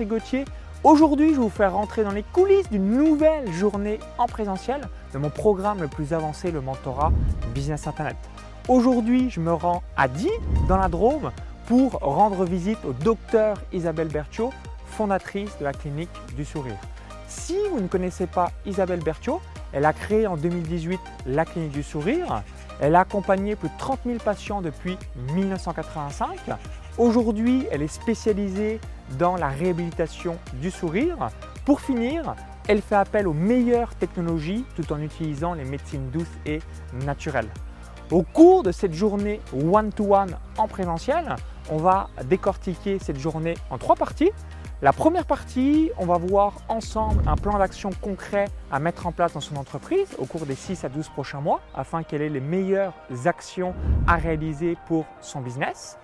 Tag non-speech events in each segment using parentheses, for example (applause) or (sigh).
Rigotier. Aujourd'hui, je vais vous faire rentrer dans les coulisses d'une nouvelle journée en présentiel de mon programme le plus avancé, le mentorat Business Internet. Aujourd'hui, je me rends à Die, dans la Drôme, pour rendre visite au docteur Isabelle Berthiaud, fondatrice de la clinique du sourire. Si vous ne connaissez pas Isabelle Berthiaud, elle a créé en 2018 la clinique du sourire. Elle a accompagné plus de 30 000 patients depuis 1985. Aujourd'hui, elle est spécialisée dans la réhabilitation du sourire. Pour finir, elle fait appel aux meilleures technologies tout en utilisant les médecines douces et naturelles. Au cours de cette journée one-to-one en présentiel, on va décortiquer cette journée en trois parties. La première partie, on va voir ensemble un plan d'action concret à mettre en place dans son entreprise au cours des 6 à 12 prochains mois afin qu'elle ait les meilleures actions à réaliser pour son business.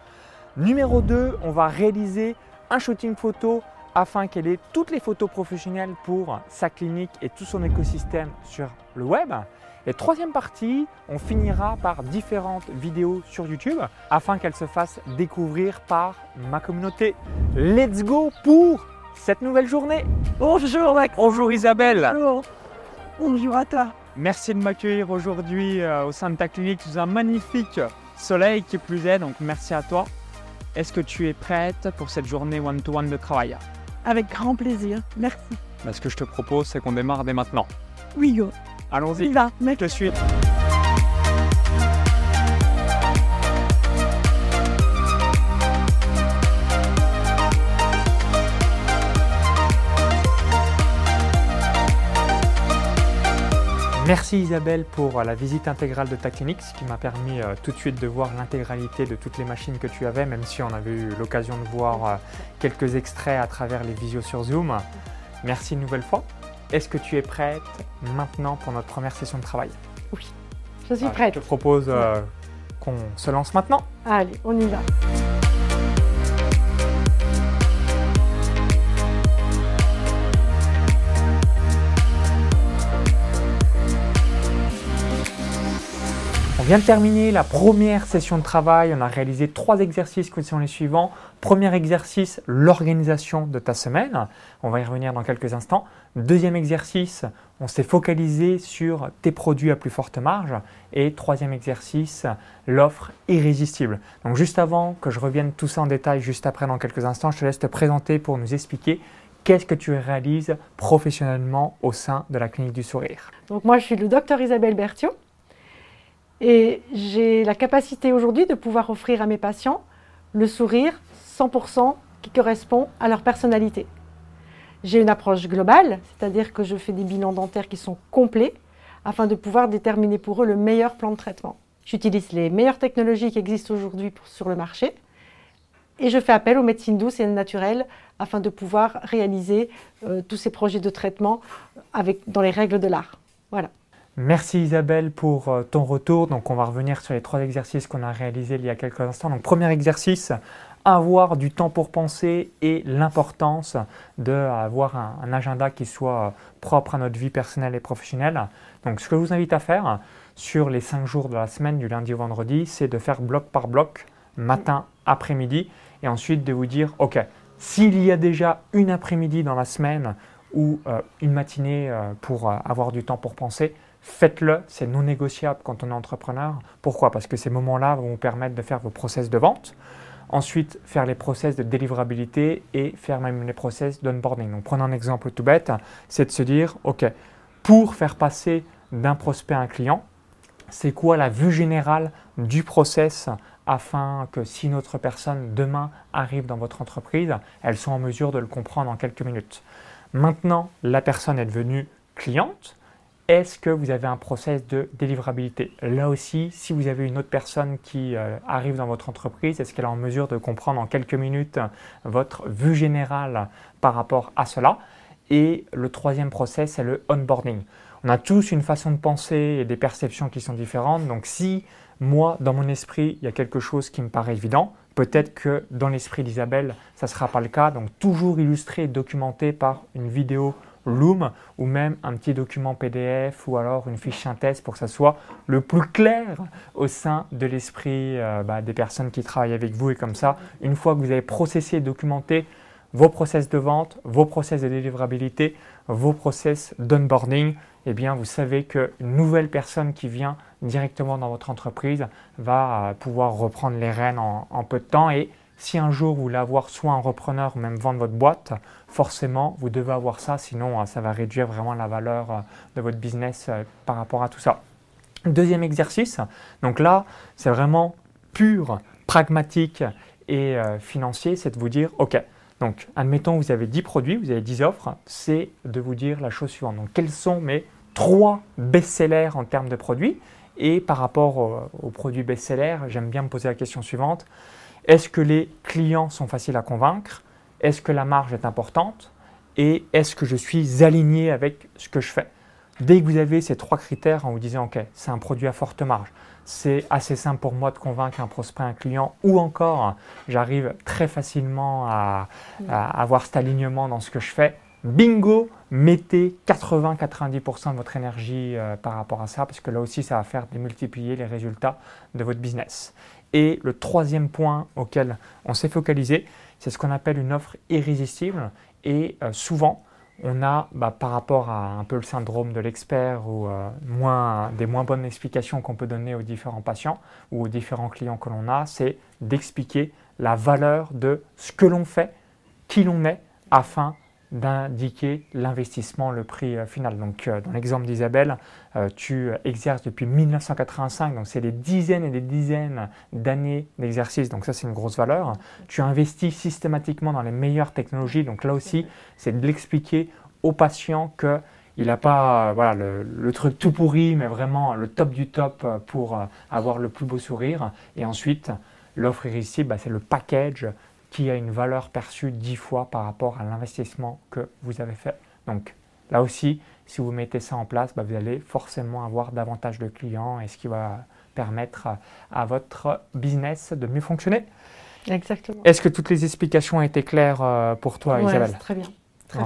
Numéro 2, on va réaliser un shooting photo afin qu'elle ait toutes les photos professionnelles pour sa clinique et tout son écosystème sur le web. Et troisième partie, on finira par différentes vidéos sur YouTube afin qu'elles se fassent découvrir par ma communauté. Let's go pour cette nouvelle journée. Bonjour Mac. Bonjour Isabelle. Bonjour. Bonjour à toi. Merci de m'accueillir aujourd'hui euh, au sein de ta clinique sous un magnifique soleil qui plus est, donc merci à toi. Est-ce que tu es prête pour cette journée one-to-one de travail Avec grand plaisir. Merci. Bah, Ce que je te propose, c'est qu'on démarre dès maintenant. Oui, go. Allons-y. Il va, Je mec. te suis. Merci Isabelle pour euh, la visite intégrale de ta clinique, ce qui m'a permis euh, tout de suite de voir l'intégralité de toutes les machines que tu avais, même si on avait eu l'occasion de voir euh, quelques extraits à travers les visios sur Zoom. Merci une nouvelle fois. Est-ce que tu es prête maintenant pour notre première session de travail? Je suis Ah, prête. Je te propose qu'on se lance maintenant. Allez, on y va. Vient de terminer la première session de travail. On a réalisé trois exercices qui sont les suivants. Premier exercice, l'organisation de ta semaine. On va y revenir dans quelques instants. Deuxième exercice, on s'est focalisé sur tes produits à plus forte marge. Et troisième exercice, l'offre irrésistible. Donc juste avant que je revienne tout ça en détail, juste après dans quelques instants, je te laisse te présenter pour nous expliquer qu'est-ce que tu réalises professionnellement au sein de la clinique du sourire. Donc moi, je suis le docteur Isabelle Berthiaud et j'ai la capacité aujourd'hui de pouvoir offrir à mes patients le sourire 100% qui correspond à leur personnalité. J'ai une approche globale, c'est-à-dire que je fais des bilans dentaires qui sont complets afin de pouvoir déterminer pour eux le meilleur plan de traitement. J'utilise les meilleures technologies qui existent aujourd'hui sur le marché et je fais appel aux médecines douces et naturelles afin de pouvoir réaliser euh, tous ces projets de traitement dans les règles de l'art. Voilà. Merci Isabelle pour euh, ton retour. Donc on va revenir sur les trois exercices qu'on a réalisés il y a quelques instants. Donc premier exercice, avoir du temps pour penser et l'importance d'avoir un, un agenda qui soit euh, propre à notre vie personnelle et professionnelle. Donc ce que je vous invite à faire sur les cinq jours de la semaine du lundi au vendredi, c'est de faire bloc par bloc, matin, après-midi, et ensuite de vous dire, ok, s'il y a déjà une après-midi dans la semaine ou euh, une matinée euh, pour euh, avoir du temps pour penser, faites-le, c'est non négociable quand on est entrepreneur. Pourquoi? Parce que ces moments-là vont vous permettre de faire vos process de vente, ensuite faire les process de délivrabilité et faire même les process d'onboarding. Donc prenons un exemple tout bête, c'est de se dire, OK, pour faire passer d'un prospect à un client, c'est quoi la vue générale du process afin que si notre personne demain arrive dans votre entreprise, elle soit en mesure de le comprendre en quelques minutes? Maintenant, la personne est devenue cliente. Est-ce que vous avez un process de délivrabilité? Là aussi, si vous avez une autre personne qui euh, arrive dans votre entreprise, est-ce qu'elle est en mesure de comprendre en quelques minutes votre vue générale par rapport à cela? Et le troisième process, c'est le onboarding. On a tous une façon de penser et des perceptions qui sont différentes. Donc si moi, dans mon esprit, il y a quelque chose qui me paraît évident, peut-être que dans l'esprit d'Isabelle, ça ne sera pas le cas. Donc toujours illustré et documenté par une vidéo Loom ou même un petit document PDF ou alors une fiche synthèse pour que ça soit le plus clair au sein de l'esprit euh, bah, des personnes qui travaillent avec vous. Et comme ça, une fois que vous avez processé et documenté vos process de vente, vos process de délivrabilité, vos process d'onboarding, eh bien vous savez qu'une nouvelle personne qui vient directement dans votre entreprise va euh, pouvoir reprendre les rênes en, peu de temps et si un jour vous voulez avoir soit un repreneur ou même vendre votre boîte, forcément vous devez avoir ça, sinon euh, ça va réduire vraiment la valeur euh, de votre business par rapport à tout ça. Deuxième exercice, donc là c'est vraiment pur, pragmatique et financier, c'est de vous dire, ok, donc, admettons, vous avez 10 produits, vous avez 10 offres, c'est de vous dire la chose suivante. Donc, quels sont mes trois best-sellers en termes de produits? Et par rapport aux, produits best-sellers, j'aime bien me poser la question suivante. Est-ce que les clients sont faciles à convaincre? Est-ce que la marge est importante? Et est-ce que je suis aligné avec ce que je fais? Dès que vous avez ces trois critères, en vous disant, OK, c'est un produit à forte marge, c'est assez simple pour moi de convaincre un prospect, un client, ou encore j'arrive très facilement à, avoir cet alignement dans ce que je fais. Bingo, mettez 80-90% de votre énergie euh, par rapport à ça, parce que là aussi, ça va faire démultiplier les résultats de votre business. Et le troisième point auquel on s'est focalisé, c'est ce qu'on appelle une offre irrésistible. Et euh, souvent, on a, bah, par rapport à un peu le syndrome de l'expert ou euh, des moins bonnes explications qu'on peut donner aux différents patients ou aux différents clients que l'on a, c'est d'expliquer la valeur de ce que l'on fait, qui l'on est, afin d'indiquer l'investissement, le prix euh, final. Donc, euh, dans l'exemple d'Isabelle, euh, tu exerces depuis 1985, donc c'est des dizaines et des dizaines d'années d'exercice, donc ça c'est une grosse valeur. Tu investis systématiquement dans les meilleures technologies, donc là aussi, c'est de l'expliquer aux patients que il n'a pas le, truc tout pourri, mais vraiment le top du top pour avoir le plus beau sourire. Et ensuite, l'offre irrésistible, bah, c'est le package qui a une valeur perçue 10 fois par rapport à l'investissement que vous avez fait. Donc là aussi, si vous mettez ça en place, bah, vous allez forcément avoir davantage de clients et ce qui va permettre à, votre business de mieux fonctionner. Exactement. Est-ce que toutes les explications ont été claires euh, pour toi, ouais, Isabelle? Très bien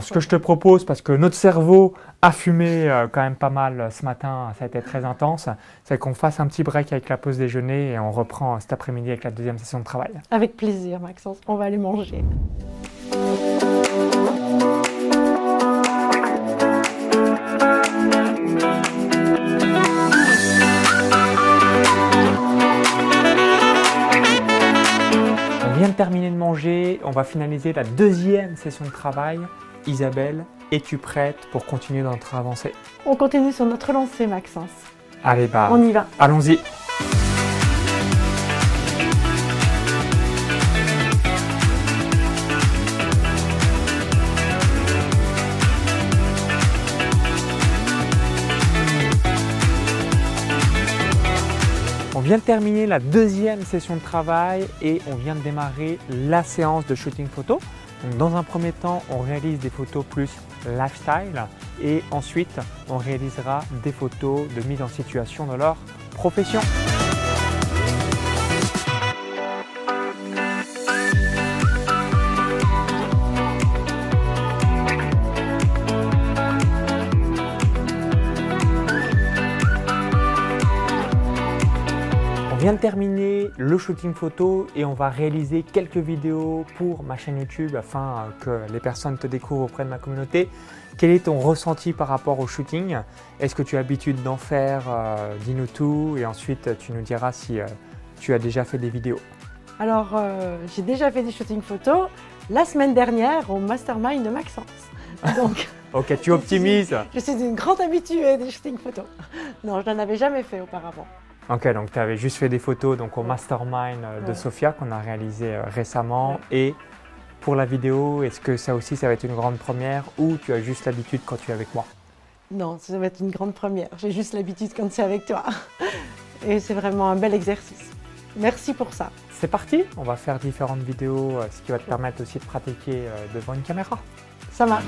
ce que je te propose, parce que notre cerveau a fumé euh, quand même pas mal euh, ce matin, ça a été très intense, c'est qu'on fasse un petit break avec la pause déjeuner et on reprend cet après-midi avec la deuxième session de travail. Avec plaisir, Maxence. On va aller manger. On vient de terminer de manger, on va finaliser la deuxième session de travail Isabelle, es-tu prête pour continuer dans notre avancée? On continue sur notre lancée, Maxence. Allez, bah, on y va. Allons-y. On vient de terminer la deuxième session de travail et on vient de démarrer la séance de shooting photo dans un premier temps, on réalise des photos plus lifestyle et ensuite on réalisera des photos de mise en situation de leur profession. Vient de terminer le shooting photo et on va réaliser quelques vidéos pour ma chaîne YouTube afin que les personnes te découvrent auprès de ma communauté. Quel est ton ressenti par rapport au shooting? Est-ce que tu as l'habitude d'en faire euh, Dis-nous tout et ensuite tu nous diras si euh, tu as déjà fait des vidéos. Alors euh, j'ai déjà fait des shootings photos la semaine dernière au Mastermind de Maxence. (laughs) Donc, ok, tu optimises. Je suis une grande habituée des shootings photos. Non, je n'en avais jamais fait auparavant. Ok, donc tu avais juste fait des photos donc, au mastermind euh, de Sophia qu'on a réalisé euh, récemment. Et pour la vidéo, est-ce que ça aussi, ça va être une grande première ou tu as juste l'habitude quand tu es avec moi? Non, ça va être une grande première. J'ai juste l'habitude quand c'est avec toi. (laughs) Et c'est vraiment un bel exercice. Merci pour ça. C'est parti, on va faire différentes vidéos, euh, ce qui va te permettre aussi de pratiquer devant une caméra. Ça marche.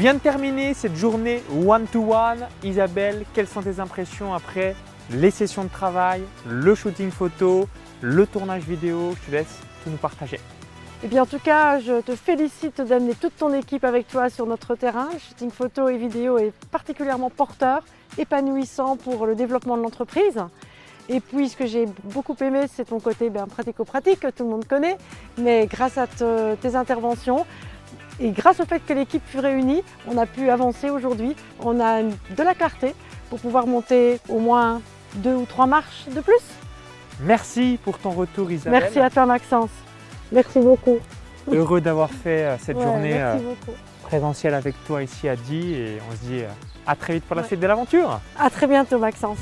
Vient de terminer cette journée one-to-one. Isabelle, quelles sont tes impressions après les sessions de travail, le shooting photo, le tournage vidéo? Je te laisse tout nous partager. Eh bien, en tout cas, je te félicite d'amener toute ton équipe avec toi sur notre terrain. Le shooting photo et vidéo est particulièrement porteur, épanouissant pour le développement de l'entreprise. Et puis, ce que j'ai beaucoup aimé, c'est ton côté ben, pratico-pratique que tout le monde connaît. Mais grâce à tes interventions et grâce au fait que l'équipe fut réunie, on a pu avancer aujourd'hui. On a de la clarté pour pouvoir monter au moins deux ou trois marches de plus. Merci pour ton retour Isabelle. Merci à toi Maxence. Merci beaucoup. Heureux d'avoir fait euh, cette journée euh, présentielle avec toi ici à Die et on se dit euh, à très vite pour la suite de l'aventure. À très bientôt Maxence.